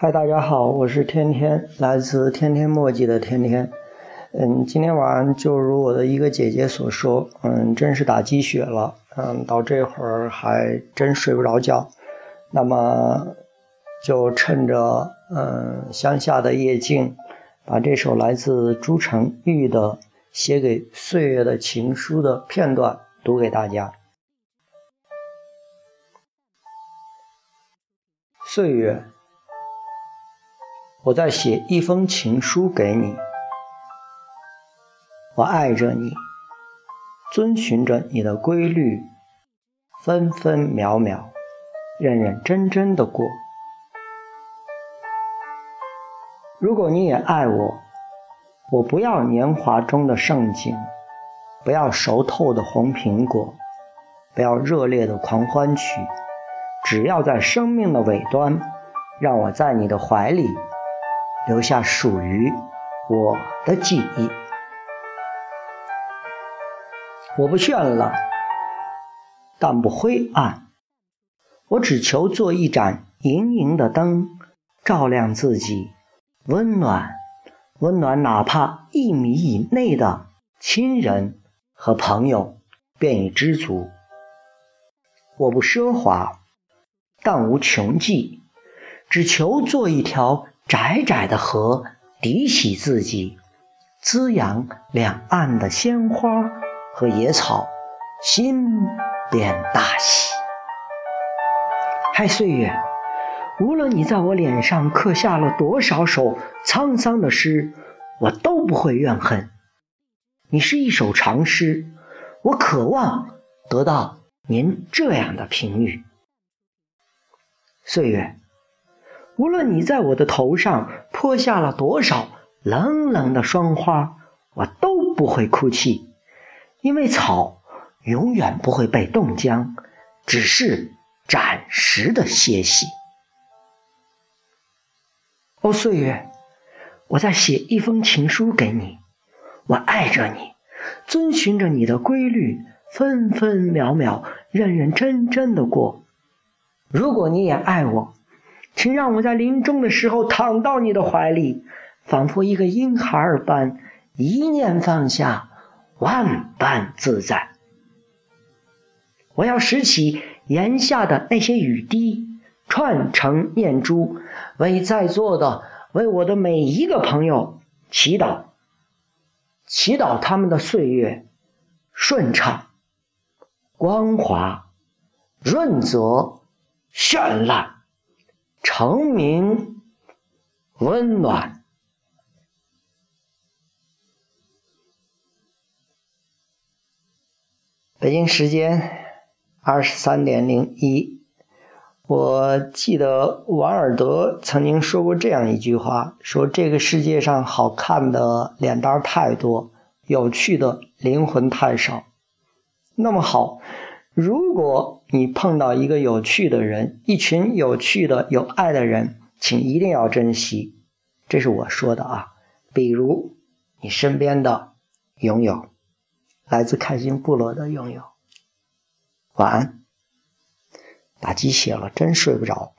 嗨，大家好，我是天天，来自天天墨迹的天天。嗯，今天晚上就如我的一个姐姐所说，嗯，真是打鸡血了，嗯，到这会儿还真睡不着觉。那么，就趁着嗯乡下的夜静，把这首来自朱成玉的写给岁月的情书的片段读给大家。岁月。我在写一封情书给你，我爱着你，遵循着你的规律，分分秒秒，认认真真的过。如果你也爱我，我不要年华中的盛景，不要熟透的红苹果，不要热烈的狂欢曲，只要在生命的尾端，让我在你的怀里。留下属于我的记忆。我不炫了，但不灰暗。我只求做一盏莹莹的灯，照亮自己，温暖，温暖哪怕一米以内的亲人和朋友，便已知足。我不奢华，但无穷尽，只求做一条。窄窄的河涤洗自己，滋养两岸的鲜花和野草，心便大喜。嗨，岁月，无论你在我脸上刻下了多少首沧桑的诗，我都不会怨恨。你是一首长诗，我渴望得到您这样的评语。岁月。无论你在我的头上泼下了多少冷冷的霜花，我都不会哭泣，因为草永远不会被冻僵，只是暂时的歇息。哦，岁月，我在写一封情书给你，我爱着你，遵循着你的规律，分分秒秒，认认真真的过。如果你也爱我。请让我在临终的时候躺到你的怀里，仿佛一个婴孩儿般，一念放下，万般自在。我要拾起檐下的那些雨滴，串成念珠，为在座的、为我的每一个朋友祈祷，祈祷他们的岁月顺畅、光滑、润泽、绚烂。成名温暖。北京时间二十三点零一，我记得王尔德曾经说过这样一句话：说这个世界上好看的脸蛋太多，有趣的灵魂太少。那么好。如果你碰到一个有趣的人，一群有趣的、有爱的人，请一定要珍惜。这是我说的啊。比如你身边的拥有，来自开心部落的拥有。晚安。打鸡血了，真睡不着。